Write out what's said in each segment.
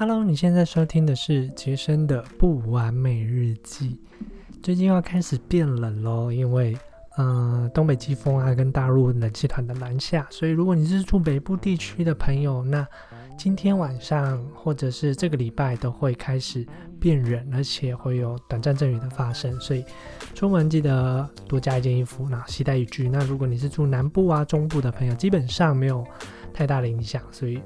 Hello，你现在收听的是杰森的不完美日记。最近要开始变冷喽，因为嗯、呃东北季风啊跟大陆冷气团的南下，所以如果你是住北部地区的朋友，那今天晚上或者是这个礼拜都会开始变冷，而且会有短暂阵雨的发生，所以出门记得多加一件衣服，那携带雨具。那如果你是住南部啊、中部的朋友，基本上没有太大的影响，所以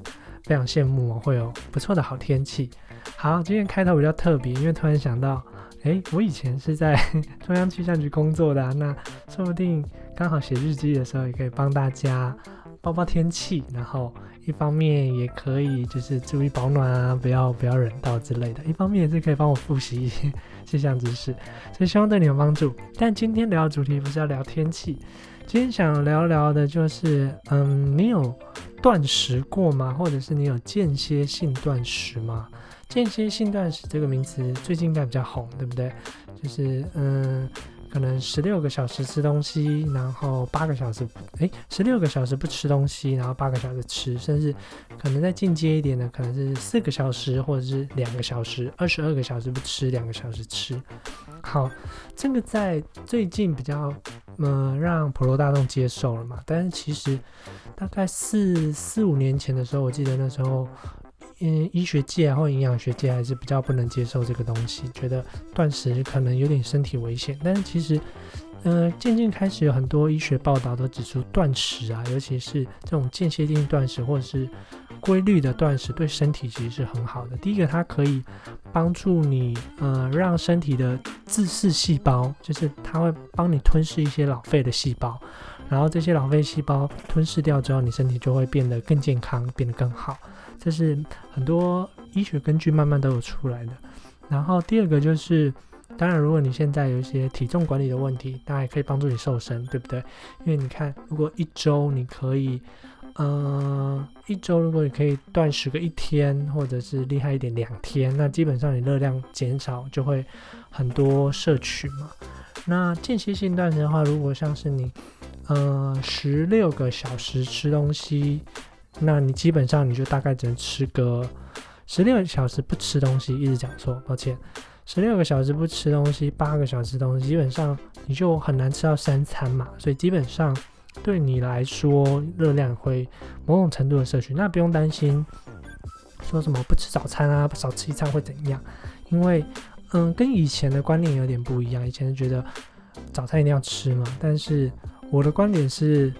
非常羡慕哦会有不错的好天气。好，今天开头比较特别，因为突然想到，诶，我以前是在 中央气象局工作的、那说不定刚好写日记的时候，也可以帮大家报报天气，然后一方面也可以就是注意保暖啊，不要不要冷到之类的，一方面也是可以帮我复习一些气象知识，所以希望对你有帮助。但今天聊的主题不是要聊天气，今天想聊聊的就是，嗯，你有断食过吗？或者是你有间歇性断食吗？间歇性断食这个名词最近应该比较红，对不对？就是嗯，可能十六个小时吃东西，然后八个小时，诶，十六个小时不吃东西，然后八个小时吃，甚至可能再进阶一点的，可能是四个小时或者是两个小时，二十二个小时不吃，两个小时吃。好，这个在最近比较呃让普罗大众接受了嘛，但是其实大概四四五年前的时候，我记得那时候。嗯，医学界或营养学界还是比较不能接受这个东西，觉得断食可能有点身体危险。但是其实，呃，渐渐开始有很多医学报道都指出，断食啊，尤其是这种间歇性断食或者是规律的断食，对身体其实是很好的。第一个，它可以帮助你，呃，让身体的自噬细胞，就是它会帮你吞噬一些老废的细胞，然后这些老废细胞吞噬掉之后，你身体就会变得更健康，变得更好。这是很多医学根据慢慢都有出来的。然后第二个就是，当然如果你现在有一些体重管理的问题，当然也可以帮助你瘦身，对不对？因为你看，如果一周你可以，呃，一周如果你可以断食个一天，或者是厉害一点两天，那基本上你热量减少就会很多摄取嘛。那间歇性断食的话，如果像是你，呃，十六个小时吃东西。那你基本上你就大概只能吃个十六个小时不吃东西，一直讲错，抱歉，十六个小时不吃东西，八个小时东西，基本上你就很难吃到三餐嘛，所以基本上对你来说热量会某种程度的摄取，那不用担心说什么不吃早餐啊，少吃一餐会怎样，因为嗯跟以前的观念有点不一样，以前觉得早餐一定要吃嘛，但是我的观点是，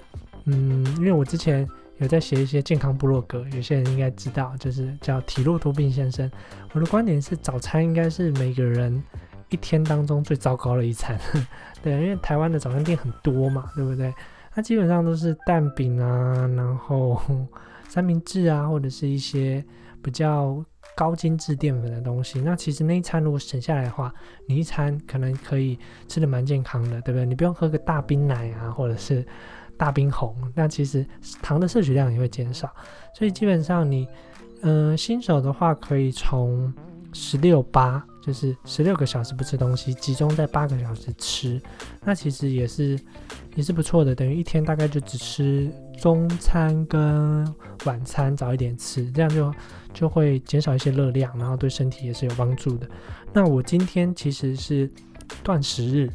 嗯，因为我之前。有在写一些健康部落格，有些人应该知道，就是叫体弱多病先生。我的观点是，早餐应该是每个人一天当中最糟糕的一餐。对，因为台湾的早餐店很多嘛，对不对？它基本上都是蛋饼啊，然后 三明治啊，或者是一些比较高精致淀粉的东西。那其实那一餐如果省下来的话，你一餐可能可以吃的蛮健康的，对不对？你不用喝个大冰奶啊，或者是。大冰红，那其实糖的摄取量也会减少，所以基本上你，嗯、新手的话可以从十六八，就是十六个小时不吃东西，集中在八个小时吃，那其实也是也是不错的，等于一天大概就只吃中餐跟晚餐，早一点吃，这样就就会减少一些热量，然后对身体也是有帮助的。那我今天其实是断食日。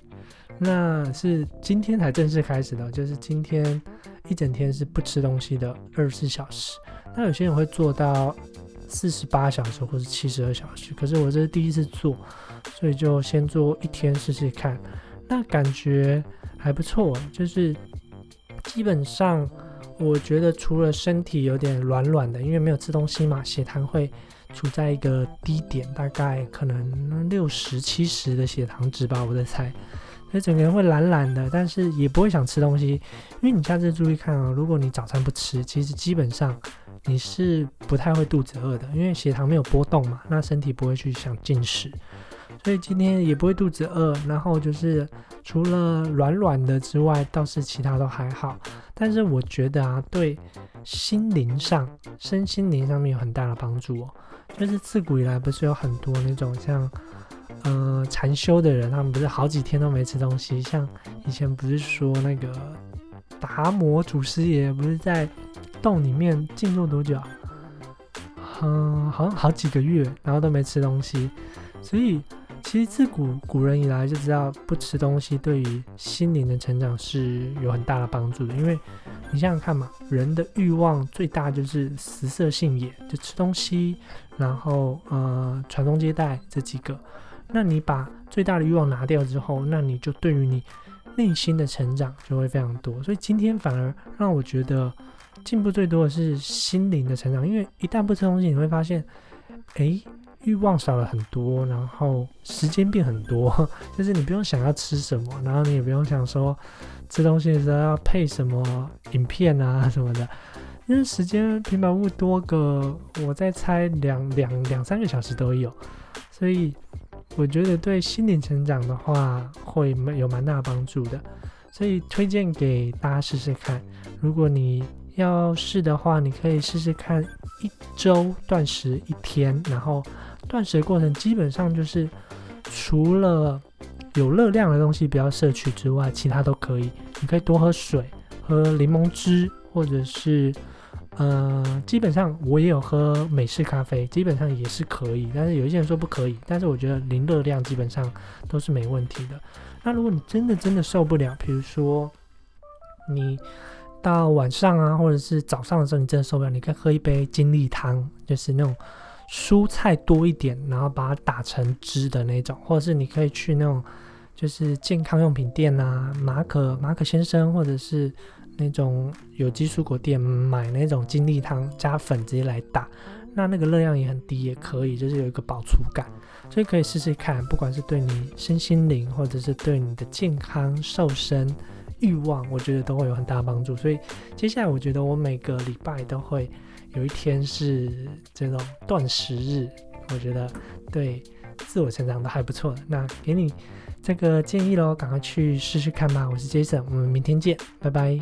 那是今天才正式开始的，就是今天一整天是不吃东西的二十四小时。那有些人会做到四十八小时或者七十二小时，可是我这是第一次做，所以就先做一天试试看。那感觉还不错，就是基本上我觉得除了身体有点软软的，因为没有吃东西嘛，血糖会处在一个低点，大概可能六十七十的血糖值吧，我在猜。所以整个人会懒懒的，但是也不会想吃东西，因为你下次注意看啊、如果你早餐不吃，其实基本上你是不太会肚子饿的，因为血糖没有波动嘛，那身体不会去想进食，所以今天也不会肚子饿，然后就是除了软软的之外，倒是其他都还好。但是我觉得啊，对心灵上、身心灵上面有很大的帮助哦。就是自古以来不是有很多那种像。呃，禅修的人，他们不是好几天都没吃东西。像以前不是说那个达摩祖师爷不是在洞里面静坐多久啊？嗯，好像好几个月，然后都没吃东西。所以其实自古古人以来就知道，不吃东西对于心灵的成长是有很大的帮助的。因为你想想看嘛，人的欲望最大就是食色性也，就吃东西，然后呃传宗接代这几个。那你把最大的欲望拿掉之后，那你就对于你内心的成长就会非常多。所以今天反而让我觉得进步最多的是心灵的成长，因为一旦不吃东西，你会发现，哎，欲望少了很多，然后时间变很多，就是你不用想要吃什么，然后你也不用想说吃东西的时候要配什么影片啊什么的，因为时间平板物多个，我在猜两两两三个小时都有，所以。我觉得对心灵成长的话，会有蛮大帮助的，所以推荐给大家试试看。如果你要试的话，你可以试试看一周断食一天，然后断食的过程基本上就是除了有热量的东西不要摄取之外，其他都可以。你可以多喝水，喝柠檬汁，或者是。呃，基本上我也有喝美式咖啡，基本上也是可以。但是有一些人说不可以，但是我觉得零热量基本上都是没问题的。那如果你真的真的受不了，比如说你到晚上啊，或者是早上的时候，你真的受不了，你可以喝一杯精力汤，就是那种蔬菜多一点，然后把它打成汁的那种，或者是你可以去那种就是健康用品店啊，马可马可先生，或者是。那种有机蔬果店买那种精力汤加粉直接来打，那那个热量也很低，也可以，就是有一个饱足感，所以可以试试看，不管是对你身心灵，或者是对你的健康瘦身欲望，我觉得都会有很大帮助。所以接下来我觉得我每个礼拜都会有一天是这种断食日，我觉得对自我成长都还不错。那给你这个建议喽，赶快去试试看吧。我是 Jason，我们明天见，拜拜。